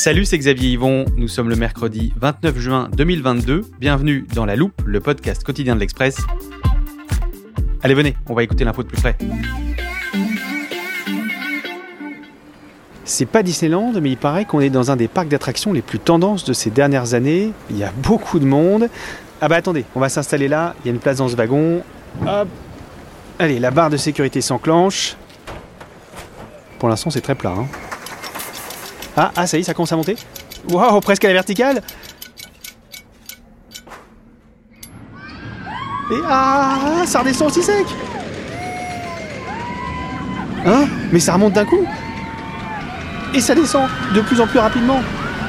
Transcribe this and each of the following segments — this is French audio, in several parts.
Salut, c'est Xavier Yvon. Nous sommes le mercredi 29 juin 2022. Bienvenue dans La Loupe, le podcast quotidien de l'Express. Allez, venez, on va écouter l'info de plus près. C'est pas Disneyland, mais il paraît qu'on est dans un des parcs d'attractions les plus tendances de ces dernières années. Il y a beaucoup de monde. Ah bah attendez, on va s'installer là. Il y a une place dans ce wagon. Hop. Allez, la barre de sécurité s'enclenche. Pour l'instant, c'est très plat. hein. Ah, ah, ça y est, ça commence à monter. Waouh, presque à la verticale. Et ah, ça redescend aussi sec. Hein Mais ça remonte d'un coup. Et ça descend de plus en plus rapidement.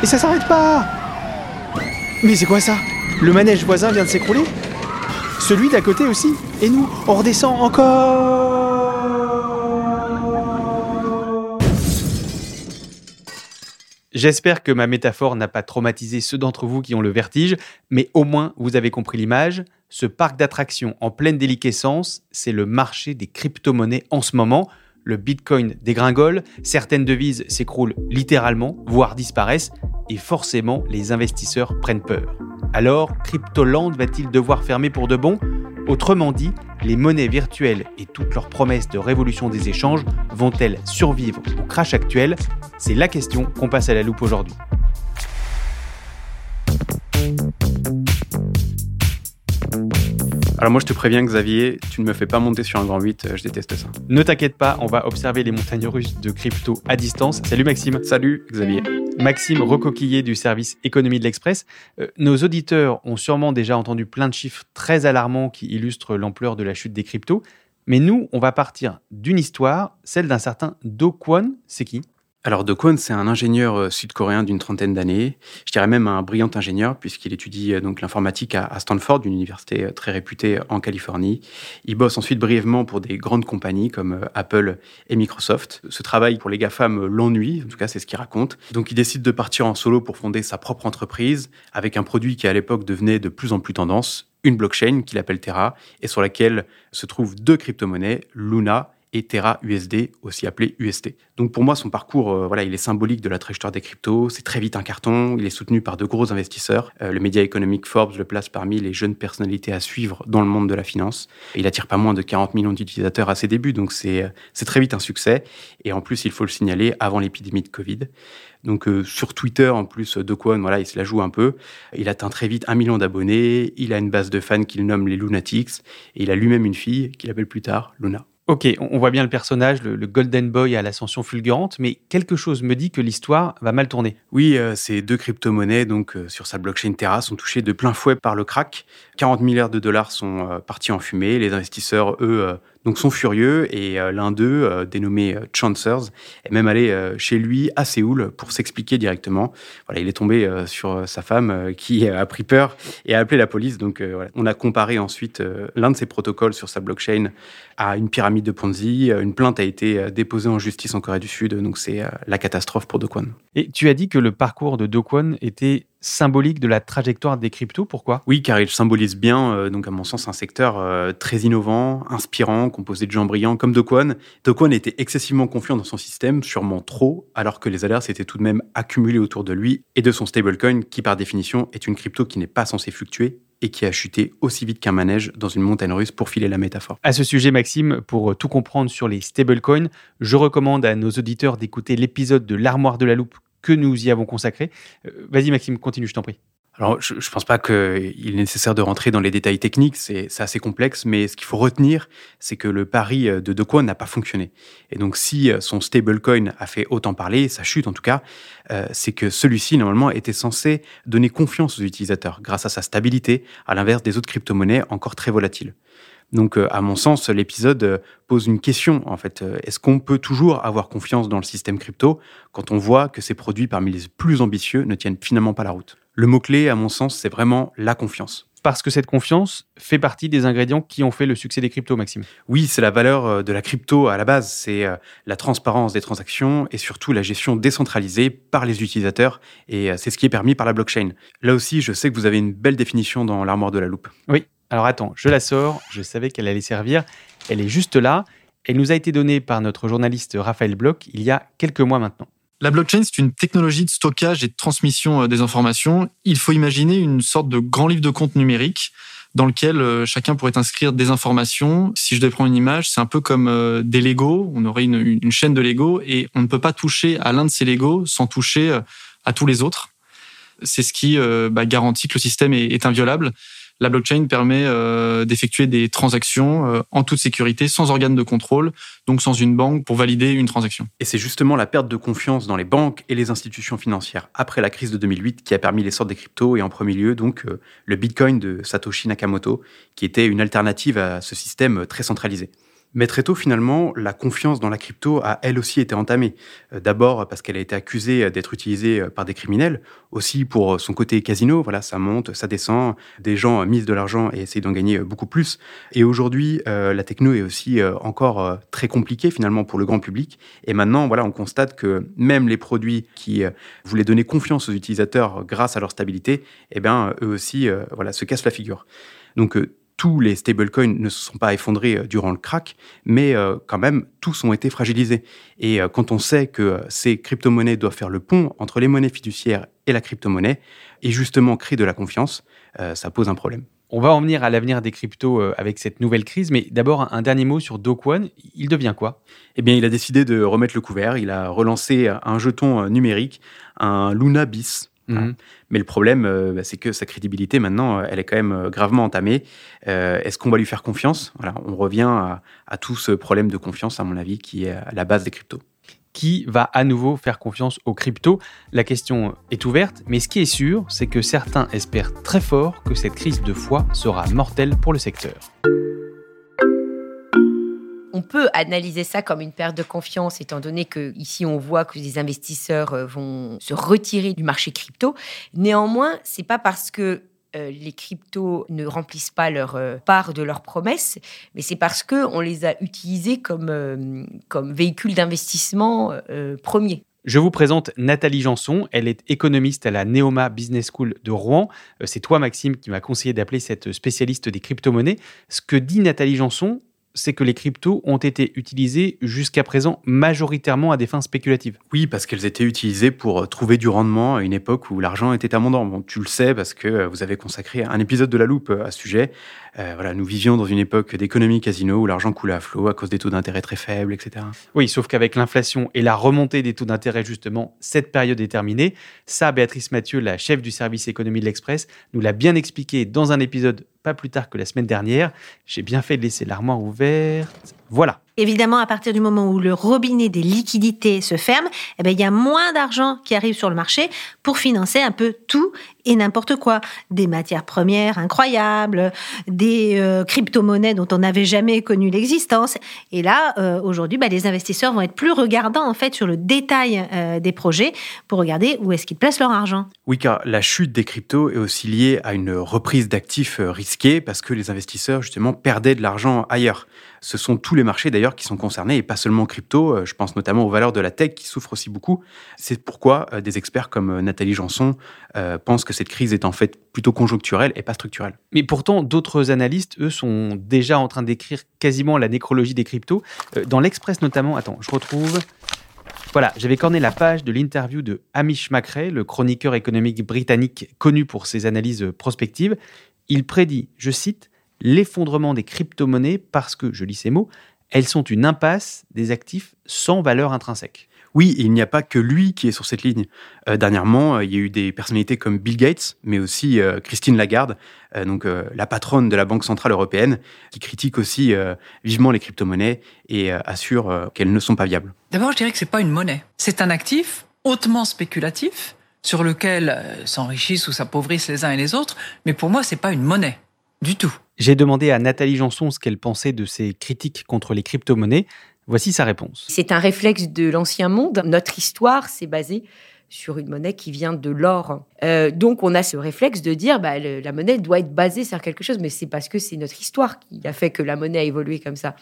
Et ça s'arrête pas. Mais c'est quoi ça? Le manège voisin vient de s'écrouler Celui d'à côté aussi Et nous, on redescend encore J'espère que ma métaphore n'a pas traumatisé ceux d'entre vous qui ont le vertige, mais au moins vous avez compris l'image. Ce parc d'attractions en pleine déliquescence, c'est le marché des crypto-monnaies en ce moment. Le bitcoin dégringole, certaines devises s'écroulent littéralement, voire disparaissent, et forcément les investisseurs prennent peur. Alors, Cryptoland va-t-il devoir fermer pour de bon? Autrement dit, les monnaies virtuelles et toutes leurs promesses de révolution des échanges vont-elles survivre au crash actuel? C'est la question qu'on passe à la loupe aujourd'hui. Alors moi je te préviens Xavier, tu ne me fais pas monter sur un grand 8, euh, je déteste ça. Ne t'inquiète pas, on va observer les montagnes russes de crypto à distance. Salut Maxime. Salut Xavier. Maxime Recoquillé du service économie de l'Express. Euh, nos auditeurs ont sûrement déjà entendu plein de chiffres très alarmants qui illustrent l'ampleur de la chute des cryptos. Mais nous, on va partir d'une histoire, celle d'un certain Do. C'est qui? Alors Do Kwon, c'est un ingénieur euh, sud-coréen d'une trentaine d'années. Je dirais même un brillant ingénieur puisqu'il étudie euh, donc l'informatique à, Stanford, une université euh, très réputée en Californie. Il bosse ensuite brièvement pour des grandes compagnies comme Apple et Microsoft. Ce travail pour les GAFAM l'ennuie, en tout cas c'est ce qu'il raconte. Donc il décide de partir en solo pour fonder sa propre entreprise avec un produit qui à l'époque devenait de plus en plus tendance, une blockchain qu'il appelle Terra et sur laquelle se trouvent deux crypto-monnaies, Luna et Terra USD, aussi appelé UST. Donc pour moi, son parcours, euh, voilà, il est symbolique de la trajectoire des cryptos. C'est très vite un carton. Il est soutenu par de gros investisseurs. Euh, le média économique Forbes le place parmi les jeunes personnalités à suivre dans le monde de la finance. Il attire pas moins de 40 millions d'utilisateurs à ses débuts, donc c'est euh, très vite un succès. Et en plus, il faut le signaler, avant l'épidémie de Covid. Donc euh, sur Twitter, en plus, Kwon, voilà, il se la joue un peu. Il atteint très vite un million d'abonnés. Il a une base de fans qu'il nomme les Lunatics. Et il a lui-même une fille qu'il appelle plus tard Luna. Ok, on voit bien le personnage, le, Golden Boy à l'ascension fulgurante, mais quelque chose me dit que l'histoire va mal tourner. Oui, euh, ces deux crypto-monnaies donc euh, sur sa blockchain Terra sont touchées de plein fouet par le crack. 40 milliards de dollars sont euh, partis en fumée. Les investisseurs, eux, donc sont furieux et euh, l'un d'eux, euh, dénommé euh, Chancers, est même allé chez lui à Séoul pour s'expliquer directement. Voilà, il est tombé sur sa femme qui a pris peur et a appelé la police. Donc voilà. on a comparé ensuite l'un de ses protocoles sur sa blockchain à une pyramide de Ponzi. Une plainte a été déposée en justice en Corée du Sud. Donc c'est la catastrophe pour Do. Et tu as dit que le parcours de Do était symbolique de la trajectoire des cryptos. Pourquoi? Oui, car il symbolise bien, euh, donc à mon sens, un secteur euh, très innovant, inspirant, composé de gens brillants comme Do Kwon. Do Kwon était excessivement confiant dans son système, sûrement trop, alors que les alertes s'étaient tout de même accumulées autour de lui et de son stablecoin, qui par définition est une crypto qui n'est pas censée fluctuer et qui a chuté aussi vite qu'un manège dans une montagne russe pour filer la métaphore. À ce sujet, Maxime, pour tout comprendre sur les stablecoins, je recommande à nos auditeurs d'écouter l'épisode de l'armoire de la loupe que nous y avons consacré. Euh, vas-y Maxime, continue, je t'en prie. Alors, je ne pense pas qu'il est nécessaire de rentrer dans les détails techniques, c'est assez complexe, mais ce qu'il faut retenir, c'est que le pari de De Kwon n'a pas fonctionné. Et donc, si son stablecoin a fait autant parler, sa chute en tout cas, euh, c'est que celui-ci, normalement, était censé donner confiance aux utilisateurs grâce à sa stabilité, à l'inverse des autres crypto-monnaies encore très volatiles. Donc, euh, à mon sens, l'épisode euh, pose une question, en fait. Euh, est-ce qu'on peut toujours avoir confiance dans le système crypto quand on voit que ces produits parmi les plus ambitieux ne tiennent finalement pas la route? Le mot-clé, à mon sens, c'est vraiment la confiance. Parce que cette confiance fait partie des ingrédients qui ont fait le succès des cryptos, Maxime. Oui, c'est la valeur de la crypto à la base. C'est la transparence des transactions et surtout la gestion décentralisée par les utilisateurs. Et c'est ce qui est permis par la blockchain. Là aussi, je sais que vous avez une belle définition dans l'armoire de la loupe. Oui, alors attends, je la sors, je savais qu'elle allait servir. Elle est juste là. Elle nous a été donnée par notre journaliste Raphaël Bloch il y a quelques mois maintenant. La blockchain, c'est une technologie de stockage et de transmission euh, des informations. Il faut imaginer une sorte de grand livre de compte numérique dans lequel euh, chacun pourrait inscrire des informations. Si je prendre une image, c'est un peu comme euh, des Lego. On aurait une, chaîne de Lego et on ne peut pas toucher à l'un de ces Lego sans toucher à tous les autres. C'est ce qui bah, garantit que le système est inviolable la blockchain permet euh, d'effectuer des transactions euh, en toute sécurité, sans organe de contrôle, donc sans une banque pour valider une transaction. Et c'est justement la perte de confiance dans les banques et les institutions financières après la crise de 2008 qui a permis l'essor des cryptos et en premier lieu donc euh, le Bitcoin de Satoshi Nakamoto, qui était une alternative à ce système très centralisé. Mais très tôt, finalement, la confiance dans la crypto a elle aussi été entamée. Euh, d'abord parce qu'elle a été accusée d'être utilisée euh, par des criminels, aussi pour son côté casino, voilà, ça monte, ça descend, des gens misent de l'argent et essayent d'en gagner beaucoup plus. Et aujourd'hui, euh, la techno est aussi encore très compliquée finalement pour le grand public. Et maintenant, voilà, on constate que même les produits qui voulaient donner confiance aux utilisateurs grâce à leur stabilité, eh bien, eux aussi, voilà, se cassent la figure. Donc tous les stablecoins ne se sont pas effondrés euh, durant le crack, mais euh, quand même, tous ont été fragilisés. Et euh, quand on sait que ces crypto-monnaies doivent faire le pont entre les monnaies fiduciaires et la crypto-monnaie, et justement créer de la confiance, ça pose un problème. On va en venir à l'avenir des cryptos avec cette nouvelle crise, mais d'abord un dernier mot sur Do Il devient quoi? Eh bien, il a décidé de remettre le couvert. Il a relancé un jeton numérique, un Luna Bis, Mhm. Mais le problème, euh, bah, c'est que sa crédibilité, maintenant, euh, elle est quand même euh, gravement entamée. Est-ce qu'on va lui faire confiance? Voilà, On revient à, à, tout ce problème de confiance, à mon avis, qui est à la base des cryptos. Qui va à nouveau faire confiance aux cryptos? La question est ouverte, mais ce qui est sûr, c'est que certains espèrent très fort que cette crise de foi sera mortelle pour le secteur on peut analyser ça comme une perte de confiance, étant donné que ici on voit que les investisseurs euh, vont se retirer du marché crypto. Néanmoins, c'est pas parce que euh, les cryptos ne remplissent pas leur euh, part de leurs promesses, mais c'est parce que on les a utilisés comme, comme véhicule d'investissement premier. Je vous présente Nathalie Janson. Elle est économiste à la Neoma Business School de Rouen. C'est toi, Maxime, qui m'a conseillé d'appeler cette spécialiste des crypto-monnaies. Ce que dit Nathalie Janson, c'est que les cryptos ont été utilisés jusqu'à présent majoritairement à des fins spéculatives. Oui, parce qu'elles étaient utilisées pour euh, trouver du rendement à une époque où l'argent était abondant. Bon, tu le sais parce que euh, vous avez consacré un épisode de La Loupe euh, à ce sujet. voilà, nous vivions dans une époque d'économie casino où l'argent coulait à flot à cause des taux d'intérêt très faibles, etc. Oui, sauf qu'avec l'inflation et la remontée des taux d'intérêt, justement, cette période est terminée. Ça, Béatrice Mathieu, la chef du service économie de l'Express, nous l'a bien expliqué dans un épisode pas plus tard que la semaine dernière. J'ai bien fait de laisser l'armoire ouverte. Voilà. Évidemment, à partir du moment où le robinet des liquidités se ferme, eh ben, il y a moins d'argent qui arrive sur le marché pour financer un peu tout et n'importe quoi. Des matières premières incroyables, des euh, crypto-monnaies dont on n'avait jamais connu l'existence. Et là, euh, aujourd'hui, bah, les investisseurs vont être plus regardants en fait sur le détail euh, des projets pour regarder où est-ce qu'ils placent leur argent. Oui, car la chute des cryptos est aussi liée à une reprise d'actifs risqués parce que les investisseurs justement perdaient de l'argent ailleurs. Ce sont tous les marchés d'ailleurs qui sont concernés et pas seulement crypto. Euh, je pense notamment aux valeurs de la tech qui souffrent aussi beaucoup. C'est pourquoi euh, des experts comme Nathalie Janson pensent que cette crise est en fait plutôt conjoncturelle et pas structurelle. Mais pourtant, d'autres analystes, eux, sont déjà en train d'écrire quasiment la nécrologie des cryptos. Dans l'Express notamment, attends, je retrouve. Voilà, j'avais corné la page de l'interview de Hamish Macrae, le chroniqueur économique britannique connu pour ses analyses prospectives. Il prédit, je cite, l'effondrement des crypto-monnaies parce que, je lis ces mots, elles sont une impasse des actifs sans valeur intrinsèque. Oui, il n'y a pas que lui qui est sur cette ligne. Euh, dernièrement, euh, il y a eu des personnalités comme Bill Gates, mais aussi euh, Christine Lagarde, donc la patronne de la Banque centrale européenne, qui critique aussi vivement les crypto-monnaies et assure qu'elles ne sont pas viables. D'abord, je dirais que c'est pas une monnaie. C'est un actif hautement spéculatif sur lequel s'enrichissent ou s'appauvrissent les uns et les autres, mais pour moi, c'est pas une monnaie du tout. J'ai demandé à Nathalie Janson ce qu'elle pensait de ces critiques contre les crypto-monnaies. Voici sa réponse. C'est un réflexe de l'ancien monde. Notre histoire s'est basée sur une monnaie qui vient de l'or. Euh, donc on a ce réflexe de dire bah, la monnaie doit être basée sur quelque chose, mais c'est parce que c'est notre histoire qui a fait que la monnaie a évolué comme ça.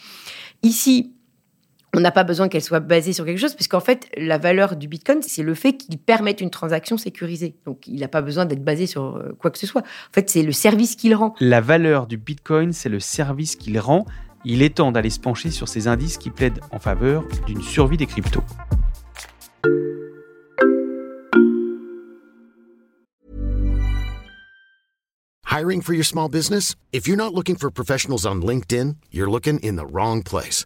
Ici, on n'a pas besoin qu'elle soit basée sur quelque chose, puisqu'en fait, la valeur du Bitcoin, c'est le fait qu'il permette une transaction sécurisée. Donc, il n'a pas besoin d'être basé sur euh, quoi que ce soit. En fait, c'est le service qu'il rend. La valeur du Bitcoin, c'est le service qu'il rend. Il est temps d'aller se pencher sur ces indices qui plaident en faveur d'une survie des cryptos. Hiring for your small business? If you're not looking for professionals on LinkedIn, you're looking in the wrong place.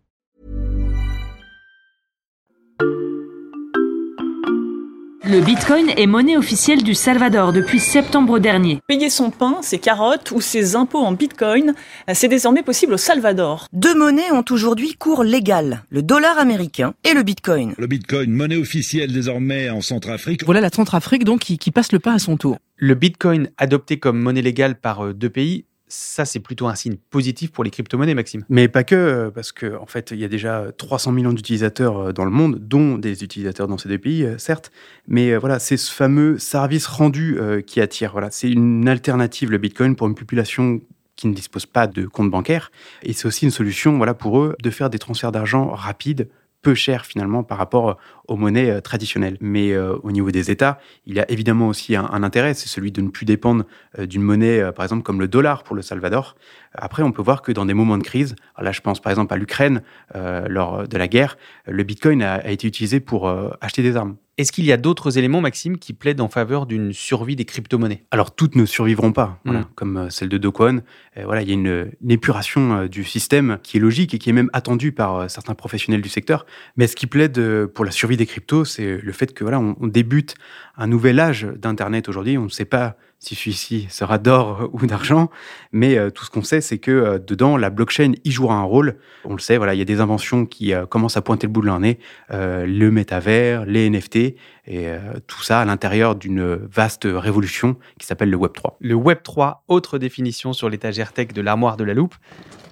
Le bitcoin est monnaie officielle du Salvador depuis septembre dernier. Payer son pain, ses carottes ou ses impôts en bitcoin, c'est désormais possible au Salvador. Deux monnaies ont aujourd'hui cours légal, le dollar américain et le bitcoin. Le bitcoin, monnaie officielle désormais en Centrafrique. Voilà la Centrafrique donc qui, qui passe le pas à son tour. Le bitcoin adopté comme monnaie légale par euh, deux pays, ça, c'est plutôt un signe positif pour les crypto-monnaies, Maxime. Mais pas que, euh, parce qu'en en fait, il y a déjà 300 millions d'utilisateurs euh, dans le monde, dont des utilisateurs dans ces deux pays, euh, certes. Mais voilà, c'est ce fameux service rendu qui attire. Voilà, c'est une alternative, le Bitcoin, pour une population qui ne dispose pas de compte bancaire. Et c'est aussi une solution, voilà, pour eux, de faire des transferts d'argent rapides, peu cher finalement par rapport aux monnaies euh, traditionnelles. Mais euh, au niveau des États, il y a évidemment aussi un, intérêt, c'est celui de ne plus dépendre euh, d'une monnaie, par exemple comme le dollar pour le Salvador. Après, on peut voir que dans des moments de crise, là je pense par exemple à l'Ukraine, lors de la guerre, le Bitcoin a été utilisé pour acheter des armes. Est-ce qu'il y a d'autres éléments, Maxime, qui plaident en faveur d'une survie des crypto-monnaies? Alors, toutes ne survivront pas, mm. comme euh, celle de Do Kwon. Euh, voilà, il y a une, épuration euh, du système qui est logique et qui est même attendue par certains professionnels du secteur. Mais ce qui plaide pour la survie des cryptos, c'est le fait que voilà, on débute un nouvel âge d'Internet aujourd'hui. On ne sait pas si celui-ci sera d'or ou d'argent, mais euh, tout ce qu'on sait, c'est que euh, dedans, la blockchain y jouera un rôle. On le sait, voilà, il y a des inventions qui euh, commencent à pointer le bout de leur nez, le métavers, les NFT, et tout ça à l'intérieur d'une vaste révolution qui s'appelle le Web 3. Le Web 3, autre définition sur l'étagère tech de l'armoire de la loupe.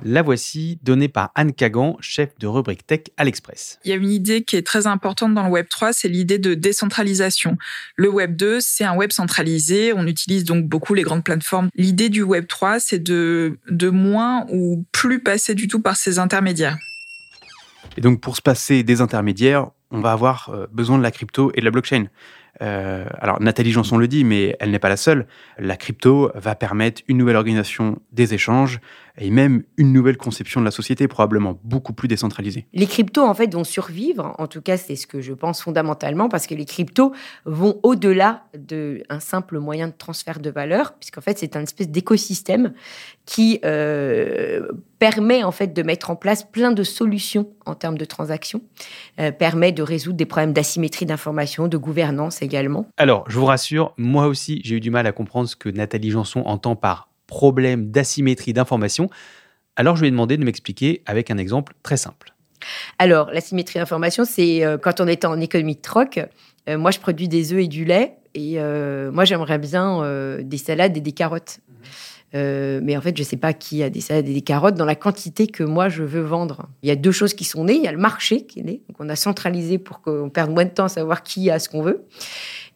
La voici, donnée par Anne Kagan, chef de rubrique tech à l'Express. Il y a une idée qui est très importante dans le Web 3, c'est l'idée de décentralisation. Le Web 2, c'est un web centralisé. On utilise donc beaucoup les grandes plateformes. L'idée du Web 3, c'est de, de moins ou plus passer du tout par ces intermédiaires. Et donc, pour se passer des intermédiaires, on va avoir euh, besoin de la crypto et de la blockchain. Euh, alors Nathalie Janson le dit, mais elle n'est pas la seule. La crypto va permettre une nouvelle organisation des échanges et même une nouvelle conception de la société, probablement beaucoup plus décentralisée. Les cryptos, en fait, vont survivre. En tout cas, c'est ce que je pense fondamentalement, parce que les cryptos vont au-delà d'un simple moyen de transfert de valeur, puisqu'en fait, c'est un espèce d'écosystème qui euh, permet en fait de mettre en place plein de solutions en termes de transactions, euh, permet de résoudre des problèmes d'asymétrie d'information, de gouvernance également. Alors, je vous rassure, moi aussi, j'ai eu du mal à comprendre ce que Nathalie Janson entend par problème d'asymétrie d'information. Alors, je lui ai demandé de m'expliquer avec un exemple très simple. Alors, l'asymétrie d'information, c'est euh, quand on était en économie de troc, Euh, moi, je produis des œufs et du lait. Et moi, j'aimerais bien des salades et des carottes. Euh, mais en fait, je ne sais pas qui a des salades et des carottes dans la quantité que moi je veux vendre. Il y a deux choses qui sont nées. Il y a le marché qui est né. Donc, on a centralisé pour qu'on perde moins de temps à savoir qui a ce qu'on veut.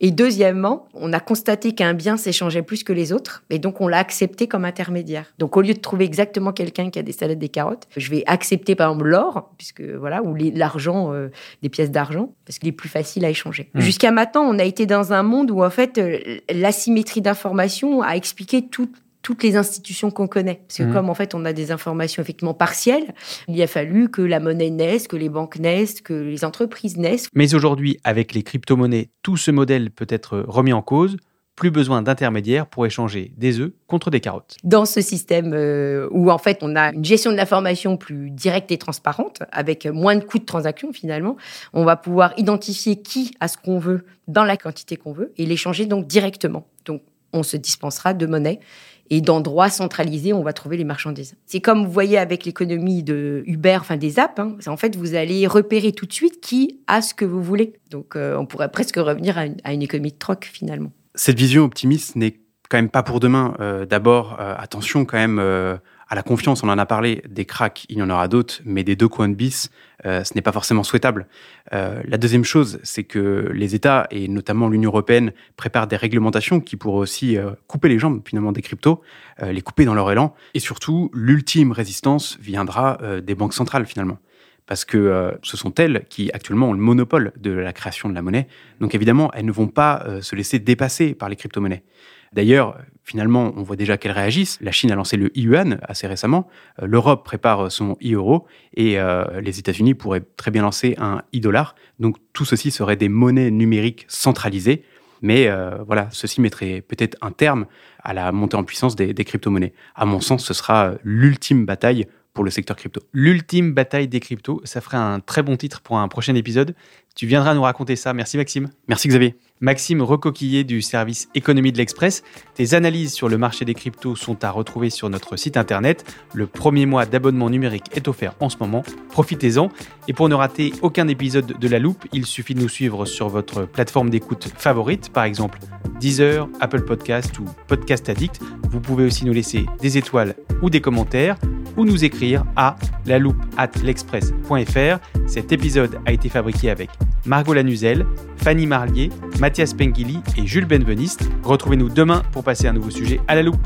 Et deuxièmement, on a constaté qu'un bien s'échangeait plus que les autres. Et donc, on l'a accepté comme intermédiaire. Donc, au lieu de trouver exactement quelqu'un qui a des salades et des carottes, je vais accepter par exemple l'or, puisque voilà, ou l'argent, euh, des pièces d'argent, parce qu'il est plus facile à échanger. Hmm. Jusqu'à maintenant, on a été dans un monde où en fait, euh, l'asymétrie d'information a expliqué tout toutes les institutions qu'on connaît. Parce que Mhm. comme en fait on a des informations effectivement partielles, il a fallu que la monnaie naisse, que les banques naissent, que les entreprises naissent. Mais aujourd'hui, avec les crypto-monnaies, tout ce modèle peut être remis en cause. Plus besoin d'intermédiaires pour échanger des œufs contre des carottes. Dans ce système euh, où en fait on a une gestion de l'information plus directe et transparente, avec moins de coûts de transaction finalement, on va pouvoir identifier qui a ce qu'on veut dans la quantité qu'on veut et l'échanger donc directement. Donc on se dispensera de monnaie et d'endroits centralisés, on va trouver les marchandises. C'est comme vous voyez avec l'économie de Uber, enfin des apps, hein, en fait vous allez repérer tout de suite qui a ce que vous voulez. Donc euh, on pourrait presque revenir à une, à une économie de troc finalement. Cette vision optimiste n'est quand même pas pour demain. Euh, D'abord, euh, attention quand même à la confiance. On en a parlé. Des cracks, il y en aura d'autres, mais des deux coins de bis, euh, ce n'est pas forcément souhaitable. Euh, la deuxième chose, c'est que les États, et notamment l'Union européenne, préparent des réglementations qui pourraient aussi euh, couper les jambes finalement des cryptos, les couper dans leur élan. Et surtout, l'ultime résistance viendra des banques centrales finalement. Parce que ce sont elles qui actuellement ont le monopole de la création de la monnaie. Donc évidemment, elles ne vont pas se laisser dépasser par les crypto-monnaies. D'ailleurs, finalement, on voit déjà qu'elles réagissent. La Chine a lancé le yuan assez récemment. Euh, L'Europe prépare son e-euro et euh, les États-Unis pourraient très bien lancer un e-dollar. Donc tout ceci serait des monnaies numériques centralisées. Mais euh, voilà, ceci mettrait peut-être un terme à la montée en puissance des, des crypto-monnaies. À mon sens, ce sera l'ultime bataille pour le secteur crypto. L'ultime bataille des cryptos, ça ferait un très bon titre pour un prochain épisode. Tu viendras nous raconter ça. Merci Maxime. Merci Xavier. Maxime Recoquillé du service économie de l'Express. Tes analyses sur le marché des cryptos sont à retrouver sur notre site internet. Le premier mois d'abonnement numérique est offert en ce moment. Profitez-en. Et pour ne rater aucun épisode de La Loupe, il suffit de nous suivre sur votre plateforme d'écoute favorite, par exemple Deezer, Apple Podcast ou Podcast Addict. Vous pouvez aussi nous laisser des étoiles ou des commentaires ou nous écrire à la loupe at l'express.fr. Cet épisode a été fabriqué avec Margot Lanuzel, Fanny Marlier, Mathias Pengili et Jules Benveniste. Retrouvez-nous demain pour passer un nouveau sujet à la loupe.